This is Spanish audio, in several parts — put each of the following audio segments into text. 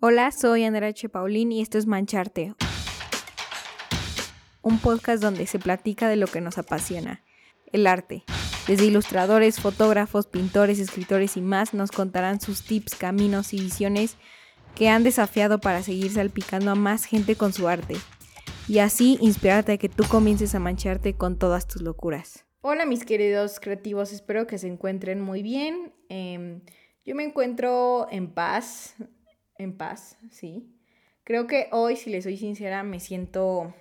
Hola, soy Andrea H. Paulín y esto es Mancharte, un podcast donde se platica de lo que nos apasiona, el arte. Desde ilustradores, fotógrafos, pintores, escritores y más nos contarán sus tips, caminos y visiones que han desafiado para seguir salpicando a más gente con su arte y así inspirarte a que tú comiences a mancharte con todas tus locuras. Hola mis queridos creativos, espero que se encuentren muy bien. Em, yo me encuentro en paz, en paz, sí. Creo que hoy, si les soy sincera, me siento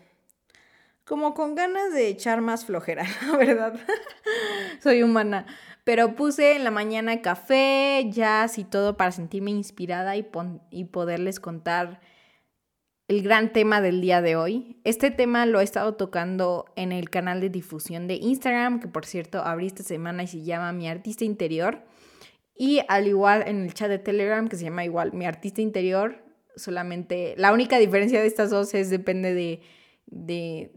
como con ganas de echar más flojera, la verdad. soy humana. Pero puse en la mañana café, jazz y todo para sentirme inspirada y, y poderles contar el gran tema del día de hoy. Este tema lo he estado tocando en el canal de difusión de Instagram, que por cierto abrí esta semana y se llama Mi Artista Interior. Y al igual en el chat de Telegram, que se llama igual Mi Artista Interior, solamente la única diferencia de estas dos es depende de, de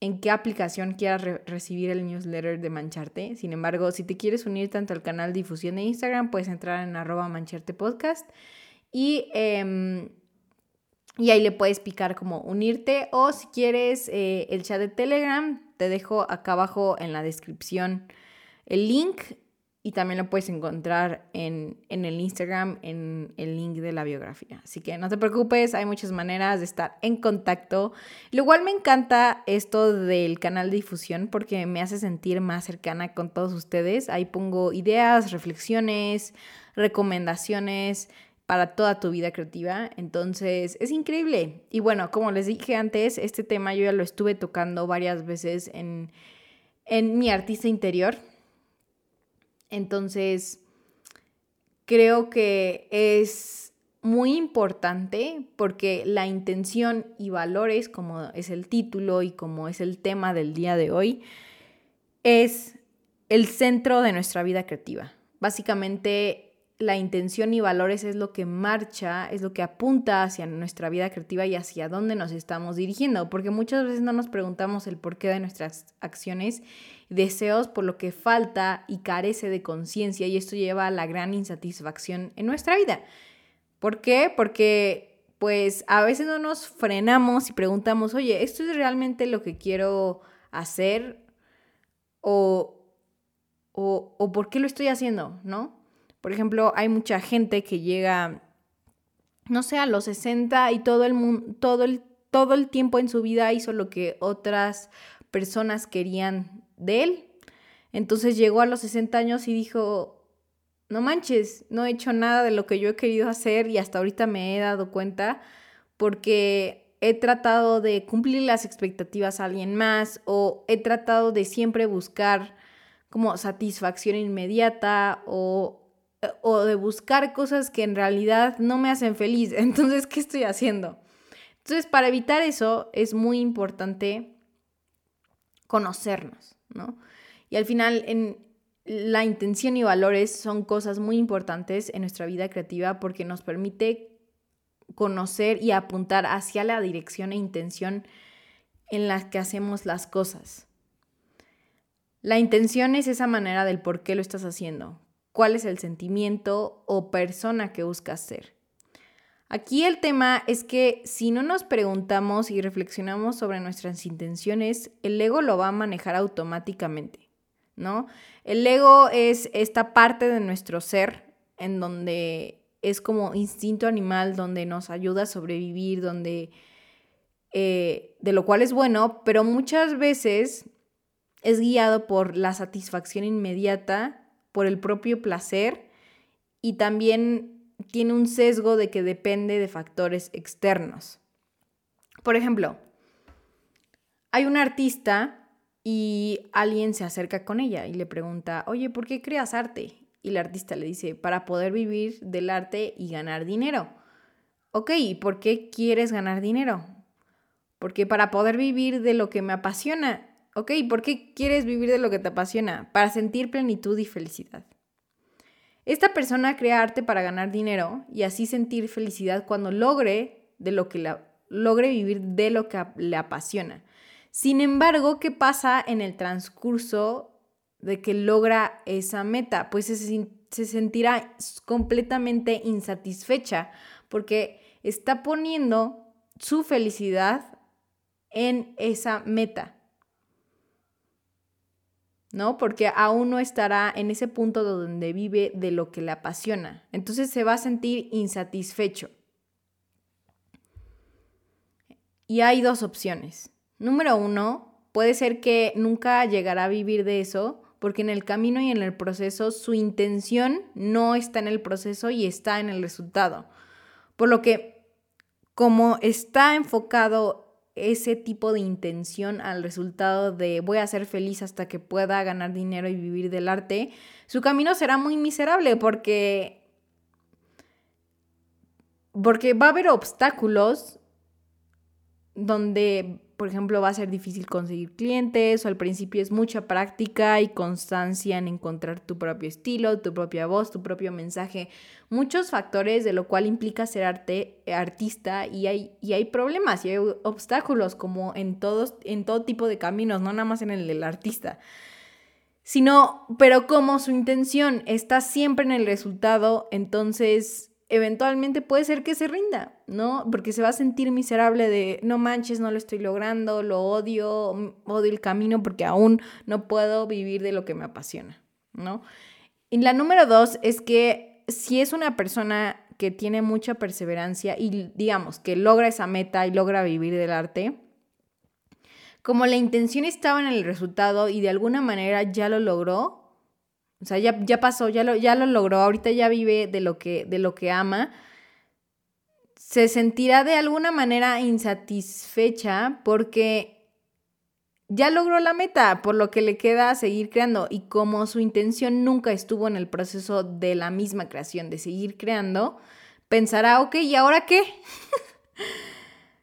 en qué aplicación quieras recibir el newsletter de Mancharte. Sin embargo, si te quieres unir tanto al canal de difusión de Instagram, puedes entrar en arroba mancharte podcast y, em, y ahí le puedes picar como unirte o si quieres eh, el chat de Telegram, te dejo acá abajo en la descripción el link y también lo puedes encontrar en, el Instagram, en el link de la biografía. Así que no te preocupes, hay muchas maneras de estar en contacto. Lo cual me encanta esto del canal de difusión porque me hace sentir más cercana con todos ustedes. Ahí pongo ideas, reflexiones, recomendaciones para toda tu vida creativa. Entonces, es increíble. Y bueno, como les dije antes, este tema yo ya lo estuve tocando varias veces en, en mi artista interior entonces, creo que es muy importante porque la intención y valores, como es el título y como es el tema del día de hoy, es el centro de nuestra vida creativa. Básicamente, la intención y valores es lo que marcha, es lo que apunta hacia nuestra vida creativa y hacia dónde nos estamos dirigiendo, porque muchas veces no nos preguntamos el porqué de nuestras acciones, deseos por lo que falta y carece de conciencia y esto lleva a la gran insatisfacción en nuestra vida. ¿Por qué? Porque pues a veces no nos frenamos y preguntamos, oye, ¿esto es realmente lo que quiero hacer? ¿O, o, o por qué lo estoy haciendo? ¿No? Por ejemplo, hay mucha gente que llega, no sé, a los 60 y todo el, mundo, todo el, todo el tiempo en su vida hizo lo que otras personas querían de él. Entonces llegó a los 60 años y dijo, no manches, no he hecho nada de lo que yo he querido hacer y hasta ahorita me he dado cuenta porque he tratado de cumplir las expectativas a alguien más o he tratado de siempre buscar como satisfacción inmediata o o de buscar cosas que en realidad no me hacen feliz. Entonces, ¿qué estoy haciendo? Entonces, para evitar eso es muy importante conocernos, ¿no? Y al final, en la intención y valores son cosas muy importantes en nuestra vida creativa porque nos permite conocer y apuntar hacia la dirección e intención en la que hacemos las cosas. La intención es esa manera del por qué lo estás haciendo cuál es el sentimiento o persona que buscas ser. Aquí el tema es que si no nos preguntamos y reflexionamos sobre nuestras intenciones, el ego lo va a manejar automáticamente, ¿no? El ego es esta parte de nuestro ser en donde es como instinto animal, donde nos ayuda a sobrevivir, donde... Eh, de lo cual es bueno, pero muchas veces es guiado por la satisfacción inmediata por el propio placer y también tiene un sesgo de que depende de factores externos. Por ejemplo, hay un artista y alguien se acerca con ella y le pregunta, oye, ¿por qué creas arte? Y el artista le dice, para poder vivir del arte y ganar dinero. Ok, ¿y por qué quieres ganar dinero? Porque para poder vivir de lo que me apasiona. Ok, ¿por qué quieres vivir de lo que te apasiona? Para sentir plenitud y felicidad. Esta persona crea arte para ganar dinero y así sentir felicidad cuando logre de lo que la, logre vivir de lo que le apasiona. Sin embargo, ¿qué pasa en el transcurso de que logra esa meta? Pues se, se sentirá completamente insatisfecha porque está poniendo su felicidad en esa meta. ¿No? Porque aún no estará en ese punto donde vive de lo que le apasiona. Entonces se va a sentir insatisfecho. Y hay dos opciones. Número uno, puede ser que nunca llegará a vivir de eso porque en el camino y en el proceso su intención no está en el proceso y está en el resultado. Por lo que como está enfocado ese tipo de intención al resultado de voy a ser feliz hasta que pueda ganar dinero y vivir del arte, su camino será muy miserable porque porque va a haber obstáculos donde por ejemplo, va a ser difícil conseguir clientes o al principio es mucha práctica y constancia en encontrar tu propio estilo, tu propia voz, tu propio mensaje. Muchos factores de lo cual implica ser arte, artista y hay, y hay problemas y hay obstáculos como en, todos, en todo tipo de caminos, no nada más en el del artista sino, pero como su intención está siempre en el resultado, entonces eventualmente puede ser que se rinda, ¿no? Porque se va a sentir miserable de, no manches, no lo estoy logrando, lo odio, odio el camino porque aún no puedo vivir de lo que me apasiona, ¿no? Y la número dos es que si es una persona que tiene mucha perseverancia y digamos que logra esa meta y logra vivir del arte, como la intención estaba en el resultado y de alguna manera ya lo logró, o sea, ya, ya pasó, ya lo, ya lo logró, ahorita ya vive de lo, que, de lo que ama. Se sentirá de alguna manera insatisfecha porque ya logró la meta, por lo que le queda seguir creando. Y como su intención nunca estuvo en el proceso de la misma creación, de seguir creando, pensará, ok, ¿y ahora qué?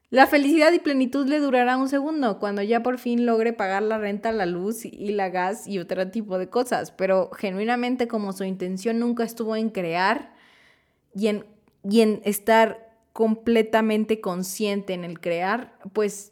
La felicidad y plenitud le durará un segundo cuando ya por fin logre pagar la renta, la luz y la gas y otro tipo de cosas, pero genuinamente como su intención nunca estuvo en crear y en, y en estar completamente consciente en el crear, pues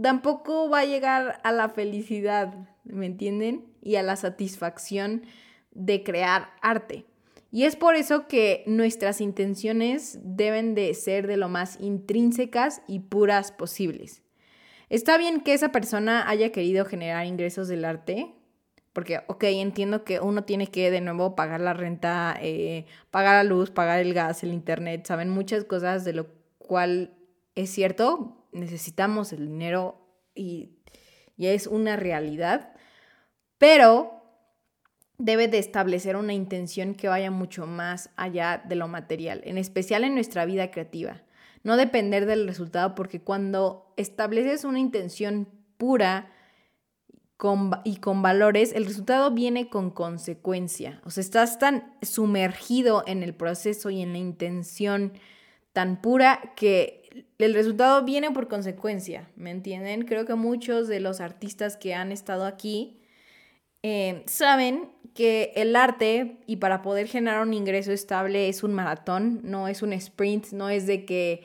tampoco va a llegar a la felicidad, ¿me entienden? Y a la satisfacción de crear arte. Y es por eso que nuestras intenciones deben de ser de lo más intrínsecas y puras posibles. Está bien que esa persona haya querido generar ingresos del arte, porque, ok, entiendo que uno tiene que de nuevo pagar la renta, eh, pagar la luz, pagar el gas, el internet, saben muchas cosas de lo cual es cierto, necesitamos el dinero y, y es una realidad, pero debe de establecer una intención que vaya mucho más allá de lo material, en especial en nuestra vida creativa. No depender del resultado porque cuando estableces una intención pura y con valores, el resultado viene con consecuencia. O sea, estás tan sumergido en el proceso y en la intención tan pura que el resultado viene por consecuencia, ¿me entienden? Creo que muchos de los artistas que han estado aquí eh, saben que el arte y para poder generar un ingreso estable es un maratón, no es un sprint, no es de que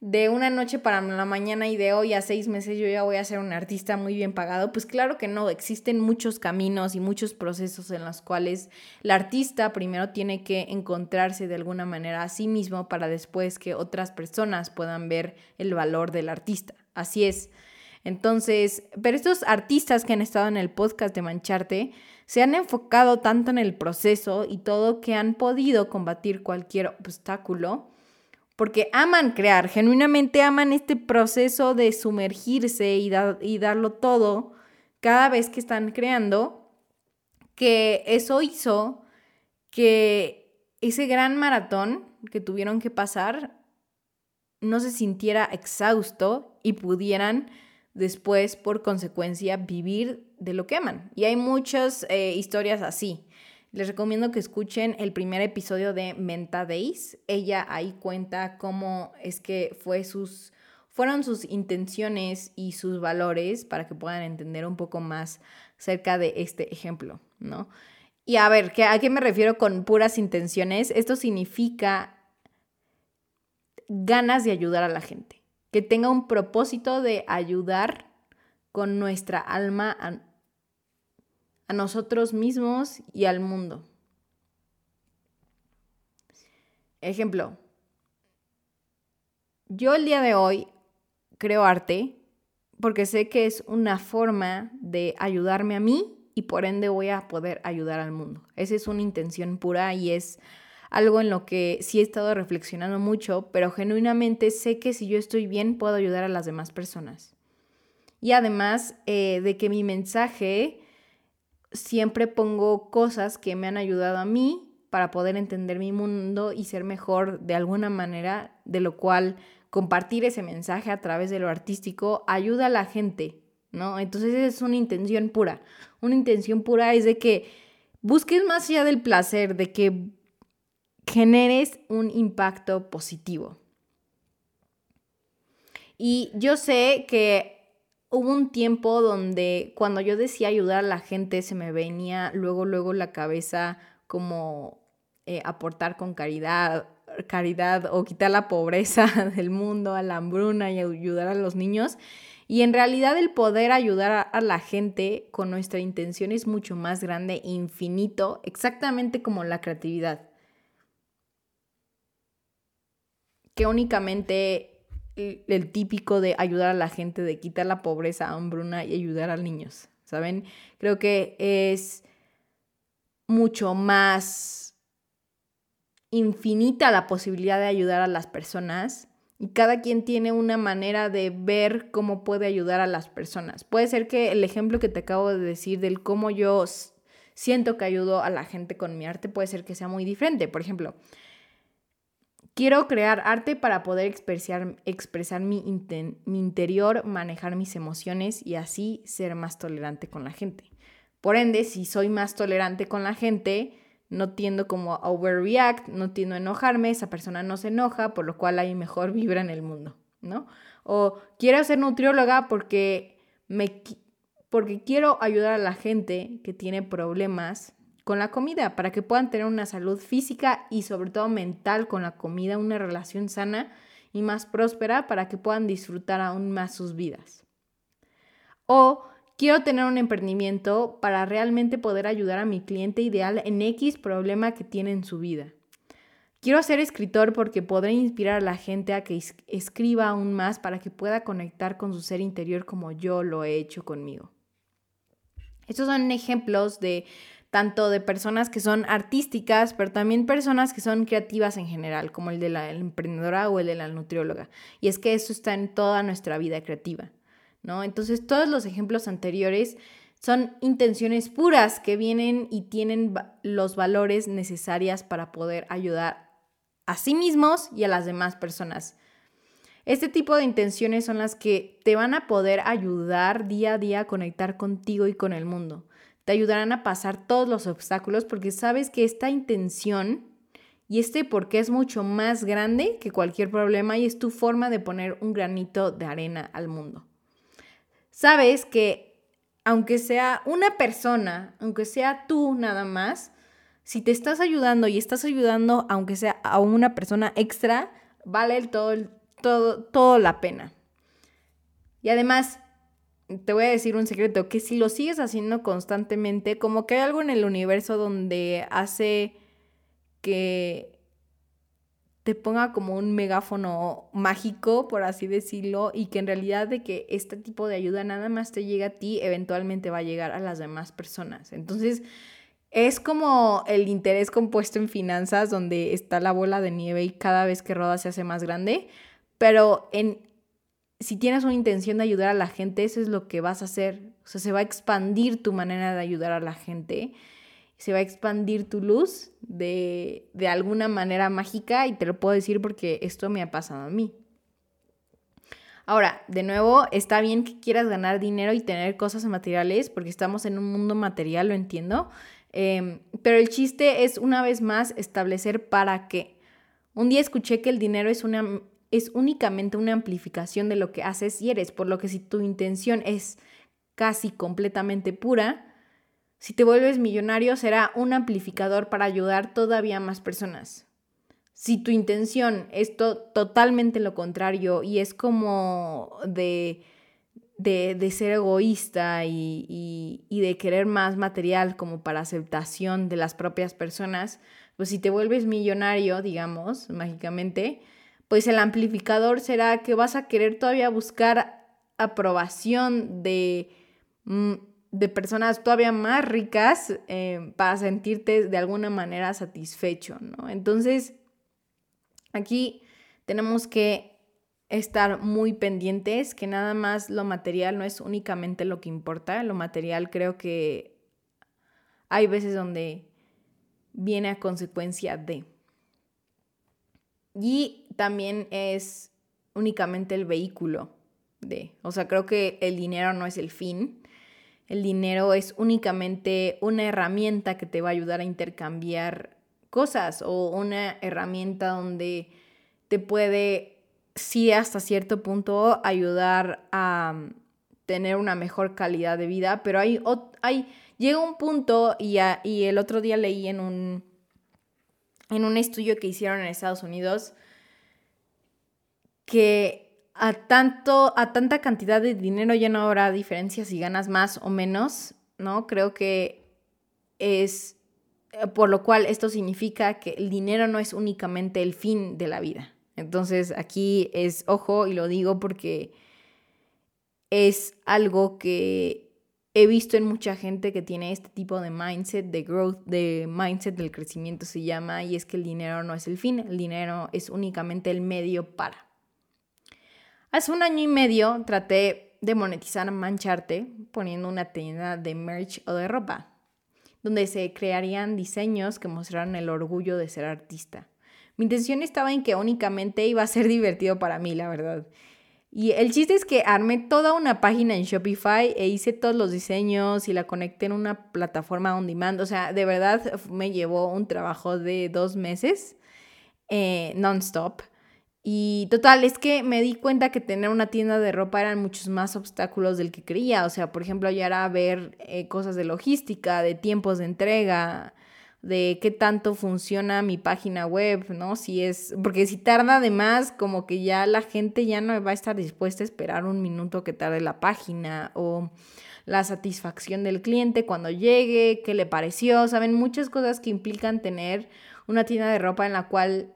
de una noche para la mañana y de hoy a seis meses yo ya voy a ser un artista muy bien pagado. Pues claro que no, existen muchos caminos y muchos procesos en los cuales el artista primero tiene que encontrarse de alguna manera a sí mismo para después que otras personas puedan ver el valor del artista. Así es. Entonces, pero estos artistas que han estado en el podcast de Mancharte, se han enfocado tanto en el proceso y todo que han podido combatir cualquier obstáculo porque aman crear, genuinamente aman este proceso de sumergirse y, y darlo todo cada vez que están creando, que eso hizo que ese gran maratón que tuvieron que pasar no se sintiera exhausto y pudieran después, por consecuencia, vivir de lo que aman. Y hay muchas eh, historias así. Les recomiendo que escuchen el primer episodio de Menta Days. Ella ahí cuenta cómo es que fue sus, fueron sus intenciones y sus valores para que puedan entender un poco más cerca de este ejemplo, ¿no? Y a ver, ¿a qué me refiero con puras intenciones? Esto significa ganas de ayudar a la gente que tenga un propósito de ayudar con nuestra alma a, nosotros mismos y al mundo. ejemplo, yo el día de hoy creo arte porque sé que es una forma de ayudarme a mí y por ende voy a poder ayudar al mundo. Esa es una intención pura y es algo en lo que sí he estado reflexionando mucho, pero genuinamente sé que si yo estoy bien puedo ayudar a las demás personas. Y además eh, de que mi mensaje siempre pongo cosas que me han ayudado a mí para poder entender mi mundo y ser mejor de alguna manera, de lo cual compartir ese mensaje a través de lo artístico ayuda a la gente, ¿no? Entonces es una intención pura. Una intención pura es de que busques más allá del placer, de que generes un impacto positivo. Y yo sé que hubo un tiempo donde cuando yo decía ayudar a la gente se me venía luego, luego la cabeza como eh, aportar con caridad, caridad o quitar la pobreza del mundo, a la hambruna y ayudar a los niños. Y en realidad el poder ayudar a la gente con nuestra intención es mucho más grande, infinito, exactamente como la creatividad. Que únicamente el, típico de ayudar a la gente, de quitar la pobreza, hambruna y ayudar a niños, ¿saben? Creo que es mucho más infinita la posibilidad de ayudar a las personas y cada quien tiene una manera de ver cómo puede ayudar a las personas. Puede ser que el ejemplo que te acabo de decir del cómo yo siento que ayudo a la gente con mi arte puede ser que sea muy diferente. Por ejemplo, Quiero crear arte para poder expresar, expresar mi, interior, manejar mis emociones y así ser más tolerante con la gente. Por ende, si soy más tolerante con la gente, no tiendo como a overreact, no tiendo a enojarme, esa persona no se enoja, por lo cual hay mejor vibra en el mundo, ¿no? O quiero ser nutrióloga porque me porque quiero ayudar a la gente que tiene problemas con la comida, para que puedan tener una salud física y sobre todo mental con la comida, una relación sana y más próspera para que puedan disfrutar aún más sus vidas. O quiero tener un emprendimiento para realmente poder ayudar a mi cliente ideal en X problema que tiene en su vida. Quiero ser escritor porque podré inspirar a la gente a que escriba aún más para que pueda conectar con su ser interior como yo lo he hecho conmigo. Estos son ejemplos de tanto de personas que son artísticas, pero también personas que son creativas en general, como el de la emprendedora o el de la nutrióloga. Y es que eso está en toda nuestra vida creativa, ¿no? Entonces, todos los ejemplos anteriores son intenciones puras que vienen y tienen los valores necesarios para poder ayudar a sí mismos y a las demás personas. Este tipo de intenciones son las que te van a poder ayudar día a día a conectar contigo y con el mundo te ayudarán a pasar todos los obstáculos porque sabes que esta intención y este porque es mucho más grande que cualquier problema y es tu forma de poner un granito de arena al mundo. Sabes que aunque sea una persona, aunque sea tú nada más, si te estás ayudando y estás ayudando aunque sea a una persona extra, vale todo, todo, todo la pena. Y además, te voy a decir un secreto, que si lo sigues haciendo constantemente, como que hay algo en el universo donde hace que te ponga como un megáfono mágico, por así decirlo, y que en realidad de que este tipo de ayuda nada más te llega a ti, eventualmente va a llegar a las demás personas. Entonces, es como el interés compuesto en finanzas, donde está la bola de nieve y cada vez que roda se hace más grande, pero en si tienes una intención de ayudar a la gente, eso es lo que vas a hacer. O sea, se va a expandir tu manera de ayudar a la gente. Se va a expandir tu luz de, de alguna manera mágica y te lo puedo decir porque esto me ha pasado a mí. Ahora, de nuevo, está bien que quieras ganar dinero y tener cosas materiales porque estamos en un mundo material, lo entiendo. Em, pero el chiste es una vez más establecer para qué. Un día escuché que el dinero es una es únicamente una amplificación de lo que haces y eres, por lo que si tu intención es casi completamente pura, si te vuelves millonario será un amplificador para ayudar todavía más personas. Si tu intención es totalmente lo contrario y es como de, de, ser egoísta y, y de querer más material como para aceptación de las propias personas, pues si te vuelves millonario, digamos, mágicamente, pues el amplificador será que vas a querer todavía buscar aprobación de, mm, de personas todavía más ricas eh, para sentirte de alguna manera satisfecho, ¿no? Entonces, aquí tenemos que estar muy pendientes, que nada más lo material no es únicamente lo que importa, lo material creo que hay veces donde viene a consecuencia de. Y también es únicamente el vehículo de, o sea, creo que el dinero no es el fin, el dinero es únicamente una herramienta que te va a ayudar a intercambiar cosas o una herramienta donde te puede sí hasta cierto punto ayudar a mm, tener una mejor calidad de vida, pero hay, hay llega un punto y, y el otro día leí en un, en un estudio que hicieron en Estados Unidos que a, tanto, a tanta cantidad de dinero ya no habrá diferencia si ganas más o menos, ¿no? Creo que es, eh, por lo cual esto significa que el dinero no es únicamente el fin de la vida. Entonces aquí es ojo y lo digo porque es algo que he visto en mucha gente que tiene este tipo de mindset, de growth, de mindset del crecimiento se llama, y es que el dinero no es el fin, el dinero es únicamente el medio para. Hace un año y medio traté de monetizar Mancharte poniendo una tienda de merch o de ropa, donde se crearían diseños que mostraran el orgullo de ser artista. Mi intención estaba en que únicamente iba a ser divertido para mí, la verdad. Y el chiste es que armé toda una página en Shopify e hice todos los diseños y la conecté en una plataforma on demand. O sea, de verdad me llevó un trabajo de dos meses eh, non-stop. Y total, es que me di cuenta que tener una tienda de ropa eran muchos más obstáculos del que creía. O sea, por ejemplo, ya era ver eh, cosas de logística, de tiempos de entrega, de qué tanto funciona mi página web, ¿no? Si es, porque si tarda de más, como que ya la gente ya no va a estar dispuesta a esperar un minuto que tarde la página o la satisfacción del cliente cuando llegue, qué le pareció, saben, muchas cosas que implican tener una tienda de ropa en la cual,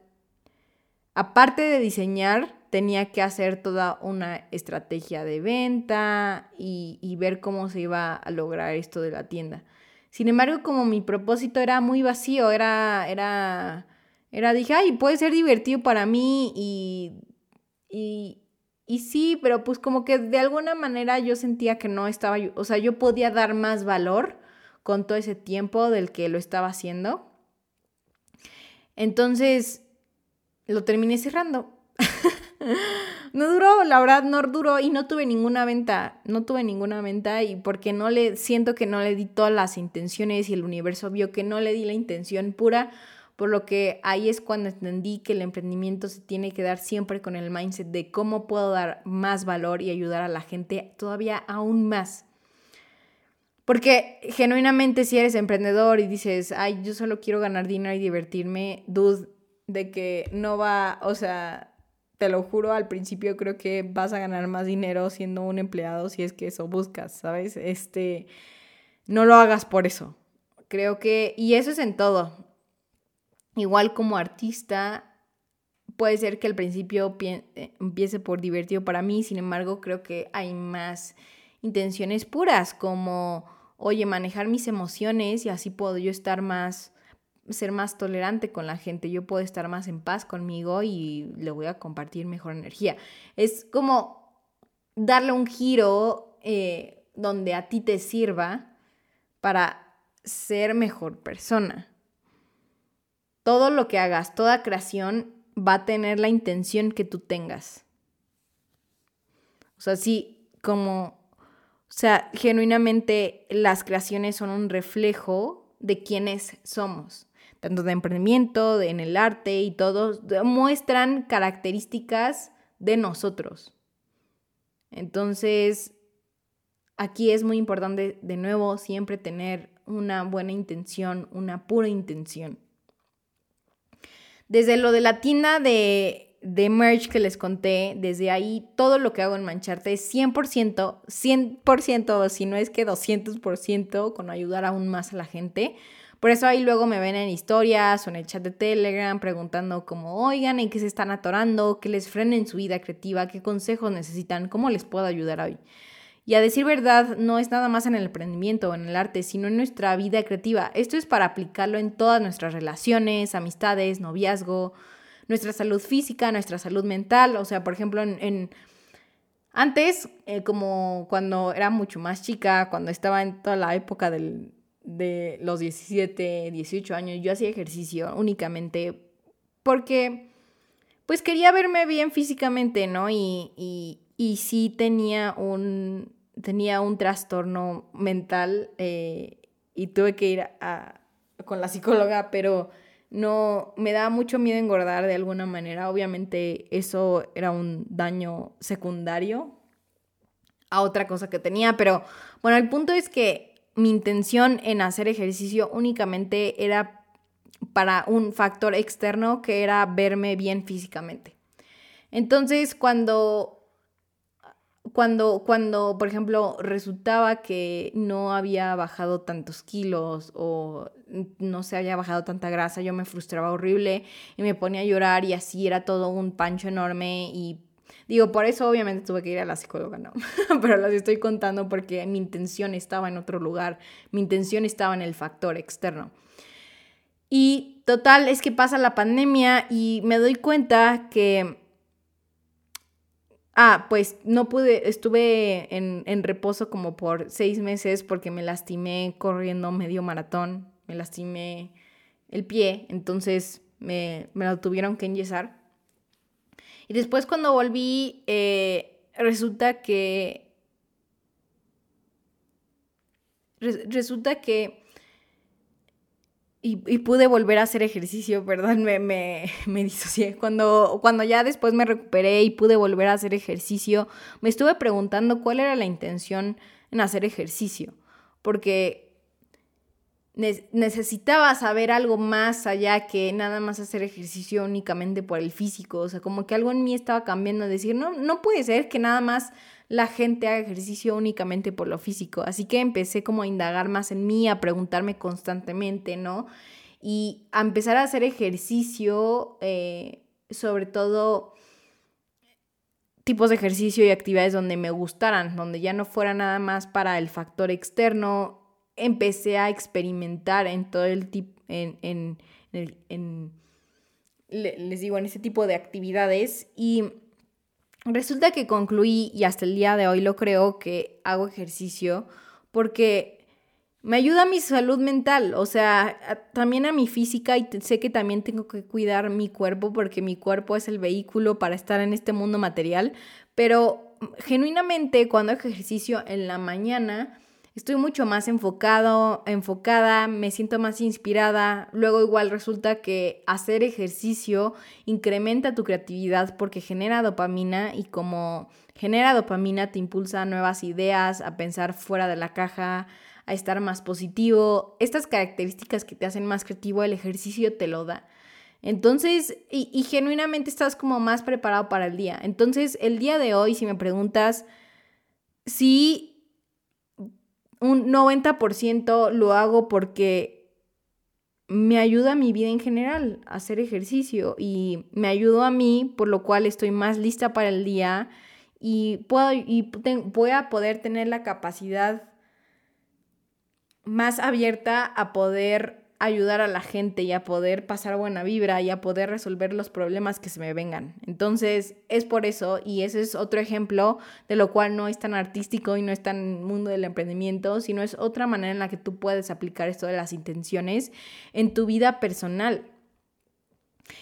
aparte de diseñar, tenía que hacer toda una estrategia de venta y, ver cómo se iba a lograr esto de la tienda. Sin embargo, como mi propósito era muy vacío, era, era, era, dije, ay, puede ser divertido para mí y, y, y sí, pero pues como que de alguna manera yo sentía que no estaba, o sea, yo podía dar más valor con todo ese tiempo del que lo estaba haciendo. Entonces, lo terminé cerrando. No duró, la verdad no duró y no tuve ninguna venta, no tuve ninguna venta y porque no le, siento que no le di todas las intenciones y el universo vio que no le di la intención pura, por lo que ahí es cuando entendí que el emprendimiento se tiene que dar siempre con el mindset de cómo puedo dar más valor y ayudar a la gente todavía aún más. Porque genuinamente si eres emprendedor y dices, ay, yo solo quiero ganar dinero y divertirme, dude, de que no va, o sea, te lo juro, al principio creo que vas a ganar más dinero siendo un empleado si es que eso buscas, ¿sabes? Este, no lo hagas por eso. Creo que, y eso es en todo. Igual como artista, puede ser que al principio eh, empiece por divertido para mí, sin embargo, creo que hay más intenciones puras, como, oye, manejar mis emociones y así puedo yo estar más ser más tolerante con la gente, yo puedo estar más en paz conmigo y le voy a compartir mejor energía. Es como darle un giro eh, donde a ti te sirva para ser mejor persona. Todo lo que hagas, toda creación va a tener la intención que tú tengas. O sea, sí, como, o sea, genuinamente las creaciones son un reflejo de quienes somos tanto de emprendimiento, en el arte y todo, muestran características de nosotros. Entonces, aquí es muy importante, de nuevo, siempre tener una buena intención, una pura intención. Desde lo de la tienda de, de merch que les conté, desde ahí todo lo que hago en Mancharte es 100%, 100%, si no es que 200% con ayudar aún más a la gente Por eso ahí luego me ven en historias o en el chat de Telegram preguntando como, oigan, ¿en qué se están atorando? ¿Qué les frena en su vida creativa? ¿Qué consejos necesitan? ¿Cómo les puedo ayudar hoy? Y a decir verdad, no es nada más en el emprendimiento o en el arte, sino en nuestra vida creativa. Esto es para aplicarlo en todas nuestras relaciones, amistades, noviazgo, nuestra salud física, nuestra salud mental. O sea, por ejemplo, en... antes, eh, como cuando era mucho más chica, cuando estaba en toda la época de los 17, 18 años, yo hacía ejercicio únicamente porque pues quería verme bien físicamente, ¿no? Y, y, y sí tenía un, tenía un trastorno mental eh, y tuve que ir a, con la psicóloga, pero no me daba mucho miedo engordar de alguna manera. Obviamente eso era un daño secundario a otra cosa que tenía, pero bueno, el punto es que mi intención en hacer ejercicio únicamente era para un factor externo que era verme bien físicamente. Entonces, cuando cuando, cuando, por ejemplo, resultaba que no había bajado tantos kilos o no se había bajado tanta grasa, yo me frustraba horrible y me ponía a llorar y así era todo un pancho enorme y digo, por eso obviamente tuve que ir a la psicóloga, no, pero las estoy contando porque mi intención estaba en otro lugar, mi intención estaba en el factor externo. Y total, es que pasa la pandemia y me doy cuenta que Ah, pues no pude, estuve en, reposo como por seis meses porque me lastimé corriendo medio maratón, me lastimé el pie, entonces me, lo tuvieron que enyesar. Y después cuando volví, eh, resulta que... resulta que y, pude volver a hacer ejercicio, perdón, me, me, me, disocié. Cuando, cuando ya después me recuperé y pude volver a hacer ejercicio, me estuve preguntando cuál era la intención en hacer ejercicio, porque necesitaba saber algo más allá que nada más hacer ejercicio únicamente por el físico, o sea, como que algo en mí estaba cambiando, decir, no, no puede ser que nada más la gente haga ejercicio únicamente por lo físico. Así que empecé como a indagar más en mí, a preguntarme constantemente, ¿no? Y a empezar a hacer ejercicio, eh, sobre todo tipos de ejercicio y actividades donde me gustaran, donde ya no fuera nada más para el factor externo. Empecé a experimentar en todo el tipo, en, en, en, les digo, en ese tipo de actividades. Y Resulta que concluí y hasta el día de hoy lo creo que hago ejercicio porque me ayuda a mi salud mental, o sea, también a mi física y sé que también tengo que cuidar mi cuerpo porque mi cuerpo es el vehículo para estar en este mundo material, pero genuinamente cuando hago ejercicio en la mañana estoy mucho más enfocado, enfocada, me siento más inspirada. Luego igual resulta que hacer ejercicio incrementa tu creatividad porque genera dopamina y como genera dopamina te impulsa a nuevas ideas, a pensar fuera de la caja, a estar más positivo. Estas características que te hacen más creativo, el ejercicio te lo da. Entonces, y, y genuinamente estás como más preparado para el día. Entonces, el día de hoy, si me preguntas, si un 90% lo hago porque me ayuda a mi vida en general a hacer ejercicio y me ayuda a mí, por lo cual estoy más lista para el día y, puedo, y voy a poder tener la capacidad más abierta a poder ayudar a la gente y a poder pasar buena vibra y a poder resolver los problemas que se me vengan. Entonces, es por eso y ese es otro ejemplo de lo cual no es tan artístico y no es tan mundo del emprendimiento, sino es otra manera en la que tú puedes aplicar esto de las intenciones en tu vida personal.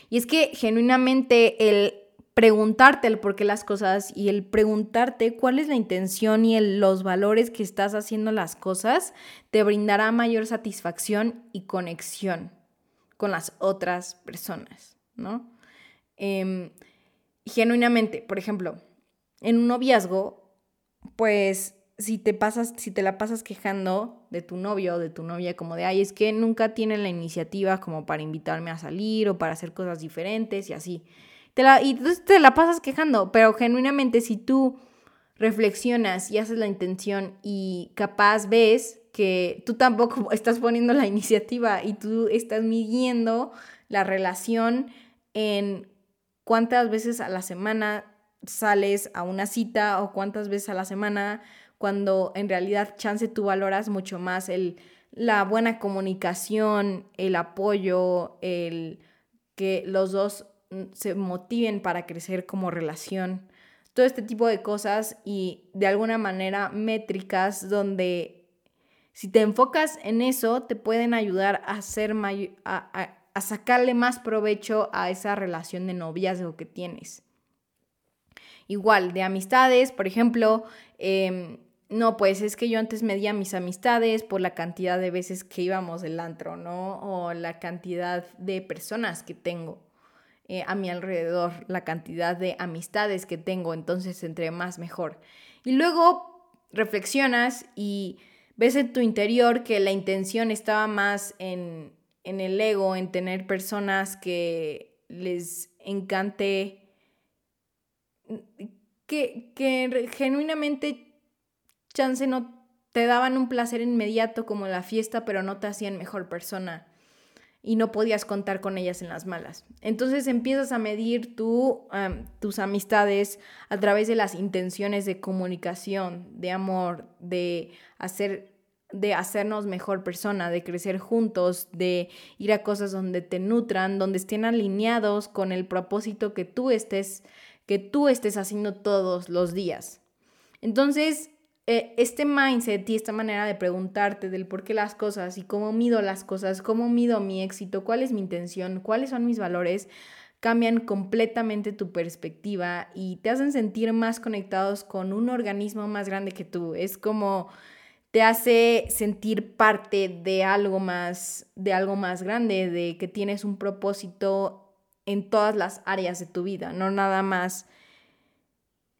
Y es que genuinamente el preguntarte el por qué las cosas y el preguntarte cuál es la intención y los valores que estás haciendo las cosas te brindará mayor satisfacción y conexión con las otras personas, ¿no? Em, genuinamente, por ejemplo, en un noviazgo, pues si te pasas, si te la pasas quejando de tu novio o de tu novia, como de ay, es que nunca tienen la iniciativa como para invitarme a salir o para hacer cosas diferentes y así y entonces te la pasas quejando, pero genuinamente si tú reflexionas y haces la intención y capaz ves que tú tampoco estás poniendo la iniciativa y tú estás midiendo la relación en cuántas veces a la semana sales a una cita o cuántas veces a la semana cuando en realidad chance tú valoras mucho más el, la buena comunicación, el apoyo, el que los dos se motiven para crecer como relación. Todo este tipo de cosas y de alguna manera métricas donde si te enfocas en eso te pueden ayudar a, hacer a, a sacarle más provecho a esa relación de noviazgo que tienes. Igual, de amistades, por ejemplo, em, no, pues es que yo antes medía mis amistades por la cantidad de veces que íbamos del antro, ¿no? O la cantidad de personas que tengo eh, a mi alrededor, la cantidad de amistades que tengo, entonces entre más mejor. Y luego reflexionas y ves en tu interior que la intención estaba más en, en el ego, en tener personas que les encante, que, que genuinamente chance no te daban un placer inmediato como la fiesta, pero no te hacían mejor persona y no podías contar con ellas en las malas. Entonces empiezas a medir tú, tus amistades a través de las intenciones de comunicación, de amor, de hacer de hacernos mejor persona, de crecer juntos, de ir a cosas donde te nutran, donde estén alineados con el propósito que tú estés que tú estés haciendo todos los días. Entonces, eh, este mindset y esta manera de preguntarte del por qué las cosas y cómo mido las cosas, cómo mido mi éxito, cuál es mi intención, cuáles son mis valores, cambian completamente tu perspectiva y te hacen sentir más conectados con un organismo más grande que tú. Es como te hace sentir parte de algo más, de algo más grande, de que tienes un propósito en todas las áreas de tu vida, no nada más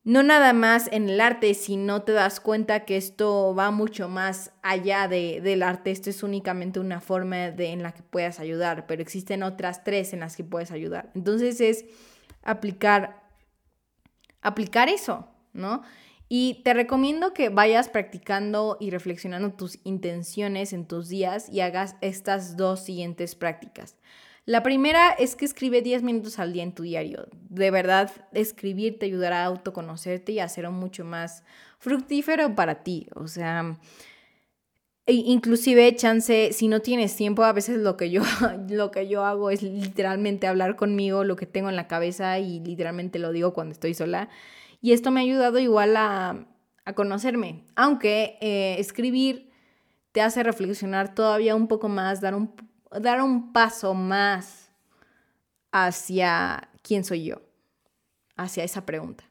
no nada más en el arte, si no te das cuenta que esto va mucho más allá de, del arte, esto es únicamente una forma de, en la que puedas ayudar, pero existen otras tres en las que puedes ayudar. Entonces es aplicar, aplicar eso, ¿no? Y te recomiendo que vayas practicando y reflexionando tus intenciones en tus días y hagas estas dos siguientes prácticas. La primera es que escribe 10 minutos al día en tu diario. De verdad, escribir te ayudará a autoconocerte y a hacerlo mucho más fructífero para ti. O sea, e inclusive chance si no tienes tiempo a veces lo que yo lo que yo hago es literalmente hablar conmigo lo que tengo en la cabeza y literalmente lo digo cuando estoy sola y esto me ha ayudado igual a, conocerme, aunque eh, escribir te hace reflexionar todavía un poco más, dar un, dar un paso más hacia quién soy yo, hacia esa pregunta.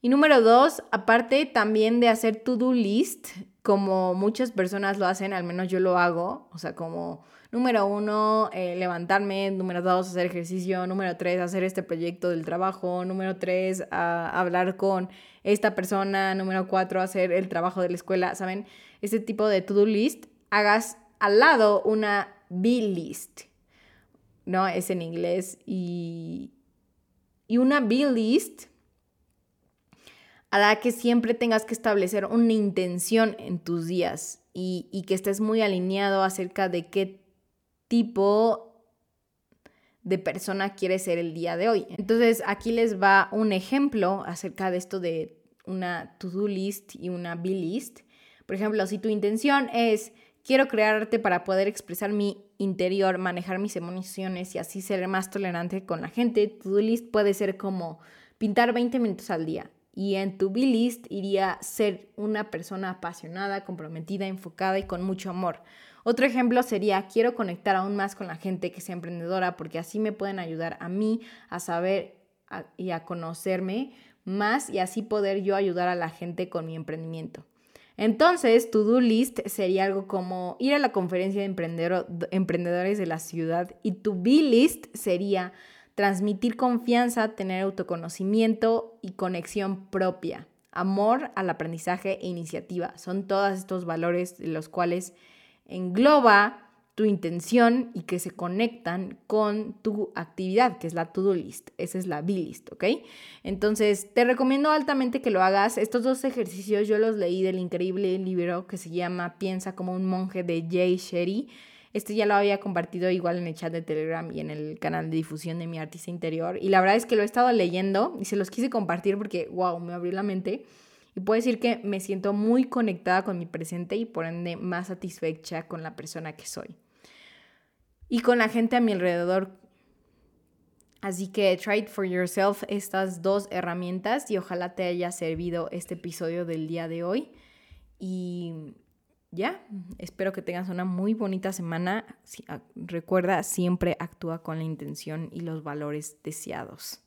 Y número dos, aparte también de hacer to-do list, como muchas personas lo hacen, al menos yo lo hago, o sea, como Número uno, eh, levantarme. Número dos, hacer ejercicio. Número tres, hacer este proyecto del trabajo. Número tres, hablar con esta persona. Número cuatro, hacer el trabajo de la escuela. ¿Saben? Este tipo de to-do list, hagas al lado una B-list. ¿No? Es en inglés. Y, y una B-list hará que siempre tengas que establecer una intención en tus días y, y, que estés muy alineado acerca de qué tipo de persona quiere ser el día de hoy. Entonces aquí les va un ejemplo acerca de esto de una to-do list y una be-list. Por ejemplo, si tu intención es quiero crear arte para poder expresar mi interior, manejar mis emociones y así ser más tolerante con la gente, to-do list puede ser como pintar 20 minutos al día. Y en tu be-list iría ser una persona apasionada, comprometida, enfocada y con mucho amor. Otro ejemplo sería, quiero conectar aún más con la gente que sea emprendedora porque así me pueden ayudar a mí a saber y a conocerme más y así poder yo ayudar a la gente con mi emprendimiento. Entonces, tu do list sería algo como ir a la conferencia de emprendedores de la ciudad y tu be list sería transmitir confianza, tener autoconocimiento y conexión propia, amor al aprendizaje e iniciativa. Son todos estos valores de los cuales engloba tu intención y que se conectan con tu actividad, que es la to-do list. Esa es la B-list, ¿ok? Entonces, te recomiendo altamente que lo hagas. Estos dos ejercicios yo los leí del increíble libro que se llama Piensa como un monje de Jay Sherry. Este ya lo había compartido igual en el chat de Telegram y en el canal de difusión de mi artista interior. Y la verdad es que lo he estado leyendo y se los quise compartir porque, wow, me abrió la mente. Y puedo decir que me siento muy conectada con mi presente y por ende más satisfecha con la persona que soy y con la gente a mi alrededor. Así que try it for yourself estas dos herramientas y ojalá te haya servido este episodio del día de hoy. Y ya, espero que tengas una muy bonita semana. Recuerda, siempre actúa con la intención y los valores deseados.